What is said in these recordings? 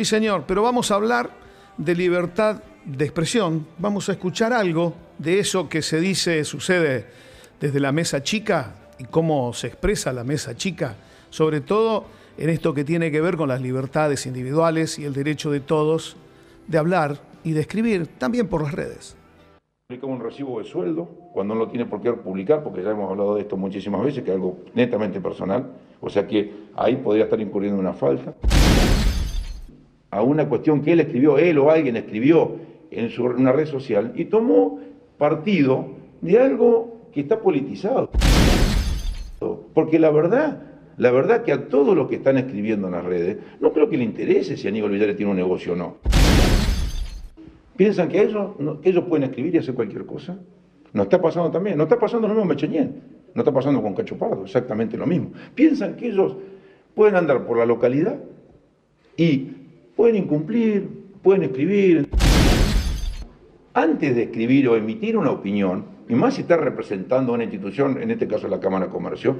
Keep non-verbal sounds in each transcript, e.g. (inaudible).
Sí, señor, pero vamos a hablar de libertad de expresión. Vamos a escuchar algo de eso que se dice, sucede desde la mesa chica y cómo se expresa la mesa chica, sobre todo en esto que tiene que ver con las libertades individuales y el derecho de todos de hablar y de escribir, también por las redes. Publica un recibo de sueldo cuando no lo tiene por qué publicar, porque ya hemos hablado de esto muchísimas veces, que es algo netamente personal, o sea que ahí podría estar incurriendo una falta. A una cuestión que él escribió, él o alguien escribió en una red social y tomó partido de algo que está politizado. Porque la verdad, la verdad que a todos los que están escribiendo en las redes, no creo que le interese si Aníbal Villares tiene un negocio o no. ¿Piensan que ellos, ellos pueden escribir y hacer cualquier cosa? No está pasando también, no está pasando lo mismo con Mecheñén, no está pasando con Cacho Pardo, exactamente lo mismo. Piensan que ellos pueden andar por la localidad y pueden incumplir, pueden escribir. Antes de escribir o emitir una opinión, y más si está representando a una institución, en este caso la Cámara de Comercio,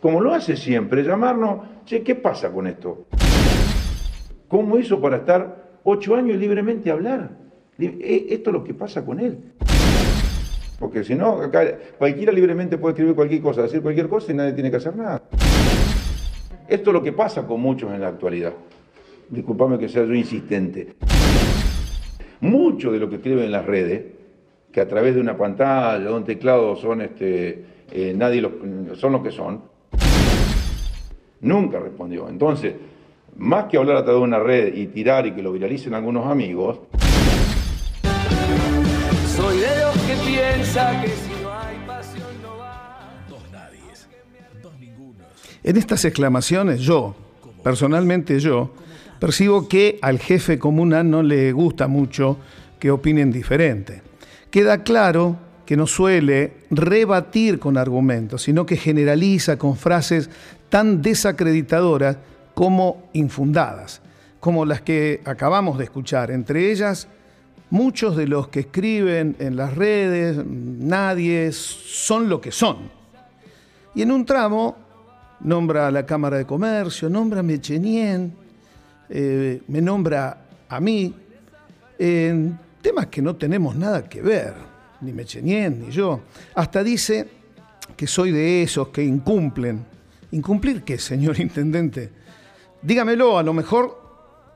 como lo hace siempre, llamarnos, che, ¿qué pasa con esto? ¿Cómo hizo para estar ocho años libremente a hablar? E, esto es lo que pasa con él. Porque si no, cualquiera libremente puede escribir cualquier cosa, decir cualquier cosa y nadie tiene que hacer nada. Esto es lo que pasa con muchos en la actualidad. Disculpame que sea yo insistente. Mucho de lo que escriben en las redes, que a través de una pantalla, de un teclado son este, eh, nadie son lo que son, nunca respondió. Entonces, más que hablar a través de una red y tirar y que lo viralicen algunos amigos, soy de los que piensa que si no hay pasión no va. Dos nadies, dos ningunos. En estas exclamaciones, yo, personalmente yo, percibo que al jefe comunal no le gusta mucho que opinen diferente. Queda claro que no suele rebatir con argumentos, sino que generaliza con frases tan desacreditadoras como infundadas, como las que acabamos de escuchar, entre ellas muchos de los que escriben en las redes, nadie, son lo que son. Y en un tramo nombra a la Cámara de Comercio, nombra a Mechenien, eh, me nombra a mí, en temas que no tenemos nada que ver, ni Mechenien ni yo. Hasta dice que soy de esos que incumplen. ¿Incumplir qué, señor (laughs) intendente? Dígamelo, a lo mejor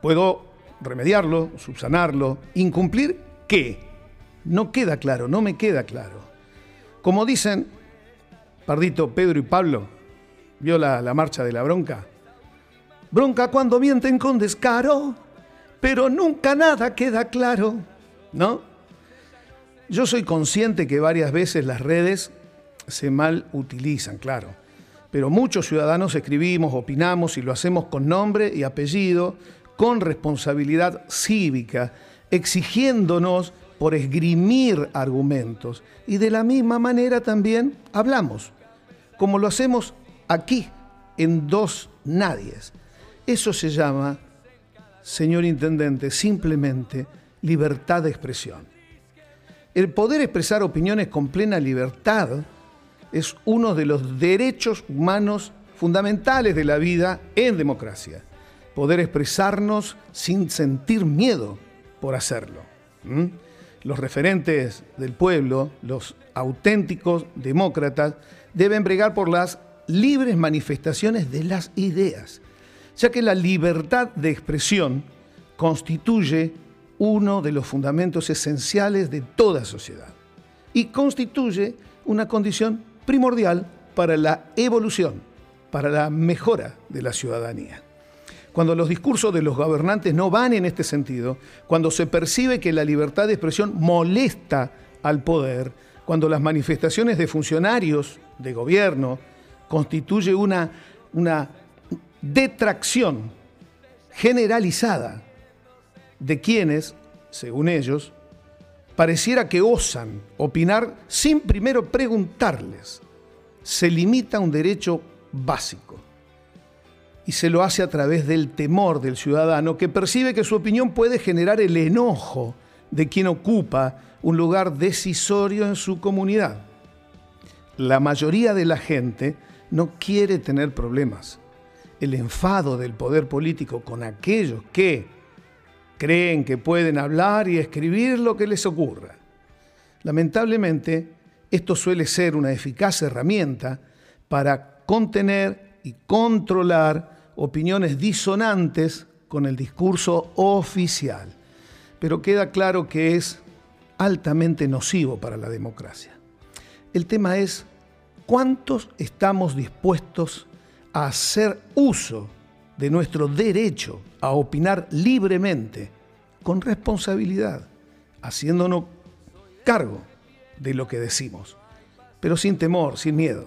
puedo remediarlo, subsanarlo, incumplir qué. No queda claro, no me queda claro. Como dicen Pardito, Pedro y Pablo, vio la, la marcha de la bronca. Bronca cuando mienten con descaro, pero nunca nada queda claro, ¿no? Yo soy consciente que varias veces las redes se mal utilizan, claro, pero muchos ciudadanos escribimos, opinamos y lo hacemos con nombre y apellido, con responsabilidad cívica, exigiéndonos por esgrimir argumentos. Y de la misma manera también hablamos, como lo hacemos aquí, en dos nadies. Eso se llama, señor Intendente, simplemente libertad de expresión. El poder expresar opiniones con plena libertad es uno de los derechos humanos fundamentales de la vida en democracia poder expresarnos sin sentir miedo por hacerlo. Los referentes del pueblo, los auténticos demócratas, deben bregar por las libres manifestaciones de las ideas, ya que la libertad de expresión constituye uno de los fundamentos esenciales de toda sociedad y constituye una condición primordial para la evolución, para la mejora de la ciudadanía. Cuando los discursos de los gobernantes no van en este sentido, cuando se percibe que la libertad de expresión molesta al poder, cuando las manifestaciones de funcionarios de gobierno constituye una, una detracción generalizada de quienes, según ellos, pareciera que osan opinar sin primero preguntarles. Se limita un derecho básico y se lo hace a través del temor del ciudadano que percibe que su opinión puede generar el enojo de quien ocupa un lugar decisorio en su comunidad. La mayoría de la gente no quiere tener problemas. El enfado del poder político con aquellos que, Creen que pueden hablar y escribir lo que les ocurra. Lamentablemente, esto suele ser una eficaz herramienta para contener y controlar opiniones disonantes con el discurso oficial. Pero queda claro que es altamente nocivo para la democracia. El tema es cuántos estamos dispuestos hacer uso de nuestro derecho a opinar libremente, con responsabilidad, haciéndonos cargo de lo que decimos, pero sin temor, sin miedo.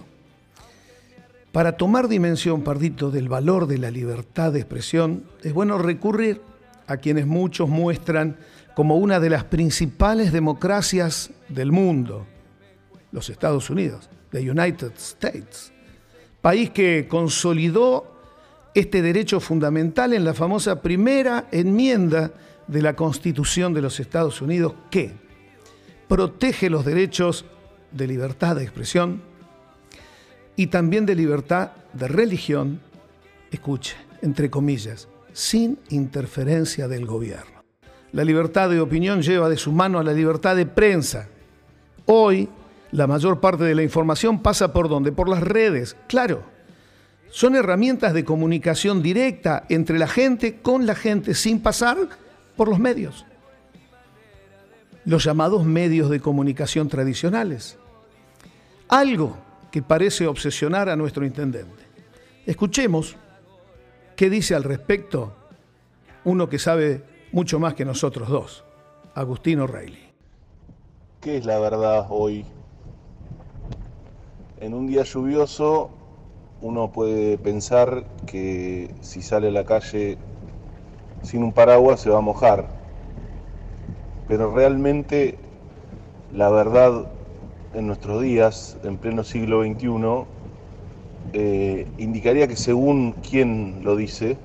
Para tomar dimensión, Pardito, del valor de la libertad de expresión, es bueno recurrir a quienes muchos muestran como una de las principales democracias del mundo, los Estados Unidos, the United States, país que consolidó este derecho fundamental en la famosa primera enmienda de la Constitución de los Estados Unidos que protege los derechos de libertad de expresión y también de libertad de religión, escuche, entre comillas, sin interferencia del gobierno. La libertad de opinión lleva de su mano a la libertad de prensa. Hoy, la mayor parte de la información pasa por dónde? Por las redes, claro son herramientas de comunicación directa entre la gente con la gente sin pasar por los medios. Los llamados medios de comunicación tradicionales. Algo que parece obsesionar a nuestro intendente. Escuchemos qué dice al respecto uno que sabe mucho más que nosotros dos, Agustino Reilly. ¿Qué es la verdad hoy? En un día lluvioso uno puede pensar que si sale a la calle sin un paraguas se va a mojar, pero realmente la verdad en nuestros días, en pleno siglo XXI, eh, indicaría que según quién lo dice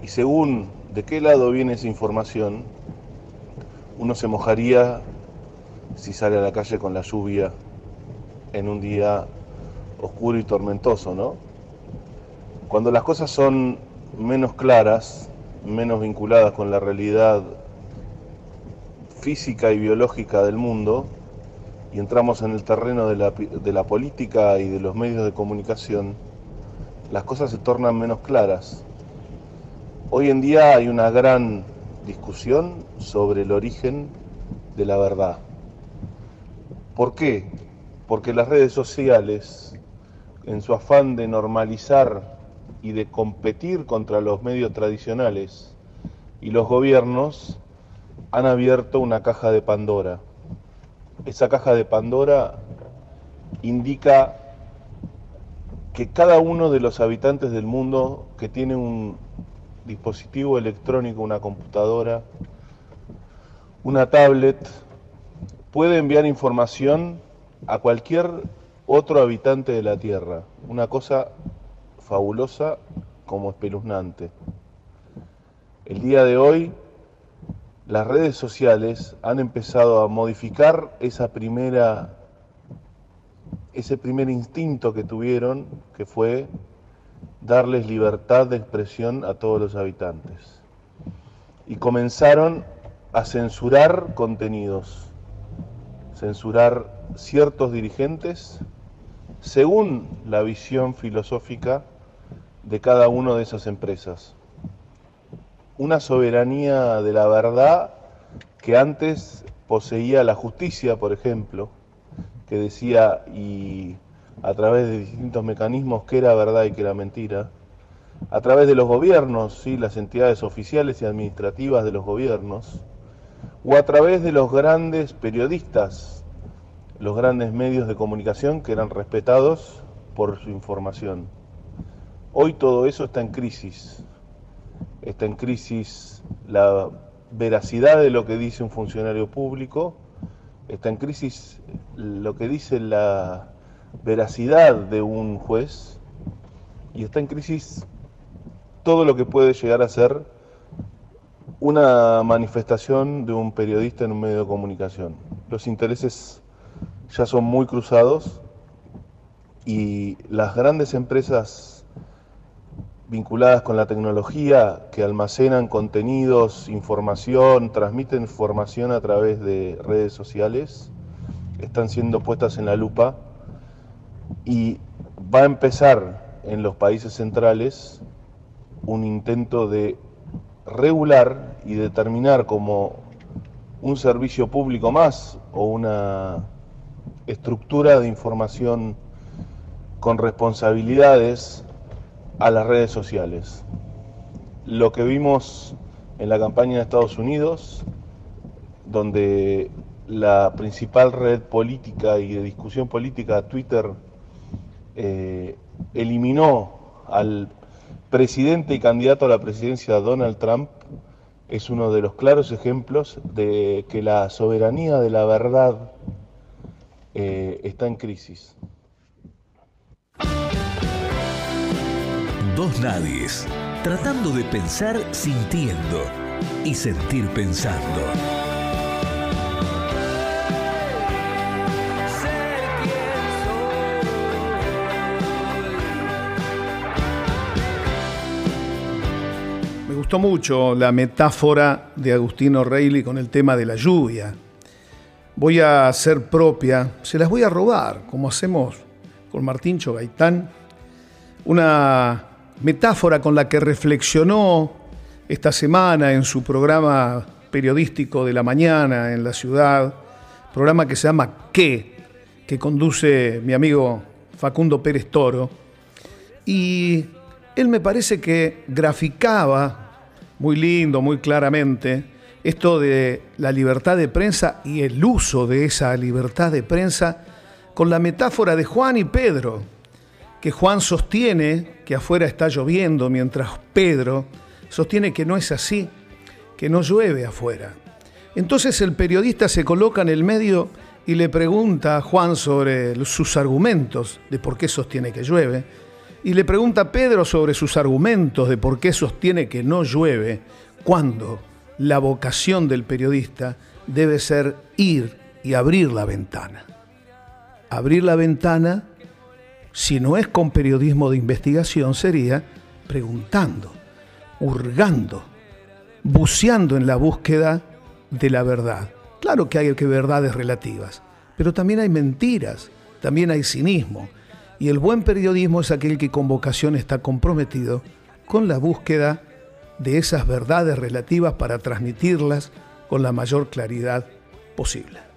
y según de qué lado viene esa información, uno se mojaría si sale a la calle con la lluvia en un día oscuro y tormentoso, ¿no? Cuando las cosas son menos claras, menos vinculadas con la realidad física y biológica del mundo, y entramos en el terreno de la, de la política y de los medios de comunicación, las cosas se tornan menos claras. Hoy en día hay una gran discusión sobre el origen de la verdad. ¿Por qué? Porque las redes sociales en su afán de normalizar y de competir contra los medios tradicionales y los gobiernos, han abierto una caja de Pandora. Esa caja de Pandora indica que cada uno de los habitantes del mundo que tiene un dispositivo electrónico, una computadora, una tablet, puede enviar información a cualquier otro habitante de la Tierra. Una cosa fabulosa como espeluznante. El día de hoy las redes sociales han empezado a modificar esa primera ese primer instinto que tuvieron, que fue darles libertad de expresión a todos los habitantes. Y comenzaron a censurar contenidos, censurar ciertos dirigentes según la visión filosófica de cada una de esas empresas. Una soberanía de la verdad que antes poseía la justicia, por ejemplo, que decía y a través de distintos mecanismos qué era verdad y qué era mentira, a través de los gobiernos, ¿sí? las entidades oficiales y administrativas de los gobiernos, o a través de los grandes periodistas los grandes medios de comunicación que eran respetados por su información. Hoy todo eso está en crisis. Está en crisis la veracidad de lo que dice un funcionario público, está en crisis lo que dice la veracidad de un juez y está en crisis todo lo que puede llegar a ser una manifestación de un periodista en un medio de comunicación. Los intereses ya son muy cruzados y las grandes empresas vinculadas con la tecnología, que almacenan contenidos, información, transmiten información a través de redes sociales, están siendo puestas en la lupa y va a empezar en los países centrales un intento de regular y determinar como un servicio público más o una estructura de información con responsabilidades a las redes sociales. Lo que vimos en la campaña de Estados Unidos, donde la principal red política y de discusión política, Twitter, eh, eliminó al presidente y candidato a la presidencia Donald Trump, es uno de los claros ejemplos de que la soberanía de la verdad eh, está en crisis. Dos nadies, tratando de pensar sintiendo y sentir pensando. Me gustó mucho la metáfora de Agustino Reilly con el tema de la lluvia. Voy a hacer propia, se las voy a robar, como hacemos con Martín Gaitán, una metáfora con la que reflexionó esta semana en su programa periodístico de la mañana en la ciudad, programa que se llama ¿Qué?, que conduce mi amigo Facundo Pérez Toro. Y él me parece que graficaba muy lindo, muy claramente, esto de la libertad de prensa y el uso de esa libertad de prensa con la metáfora de Juan y Pedro que Juan sostiene que afuera está lloviendo, mientras Pedro sostiene que no es así, que no llueve afuera. Entonces el periodista se coloca en el medio y le pregunta a Juan sobre sus argumentos de por qué sostiene que llueve, y le pregunta a Pedro sobre sus argumentos de por qué sostiene que no llueve, cuando la vocación del periodista debe ser ir y abrir la ventana. Abrir la ventana si no es con periodismo de investigación, sería preguntando, hurgando, buceando en la búsqueda de la verdad. Claro que hay que verdades relativas, pero también hay mentiras, también hay cinismo. Y el buen periodismo es aquel que con vocación está comprometido con la búsqueda de esas verdades relativas para transmitirlas con la mayor claridad posible.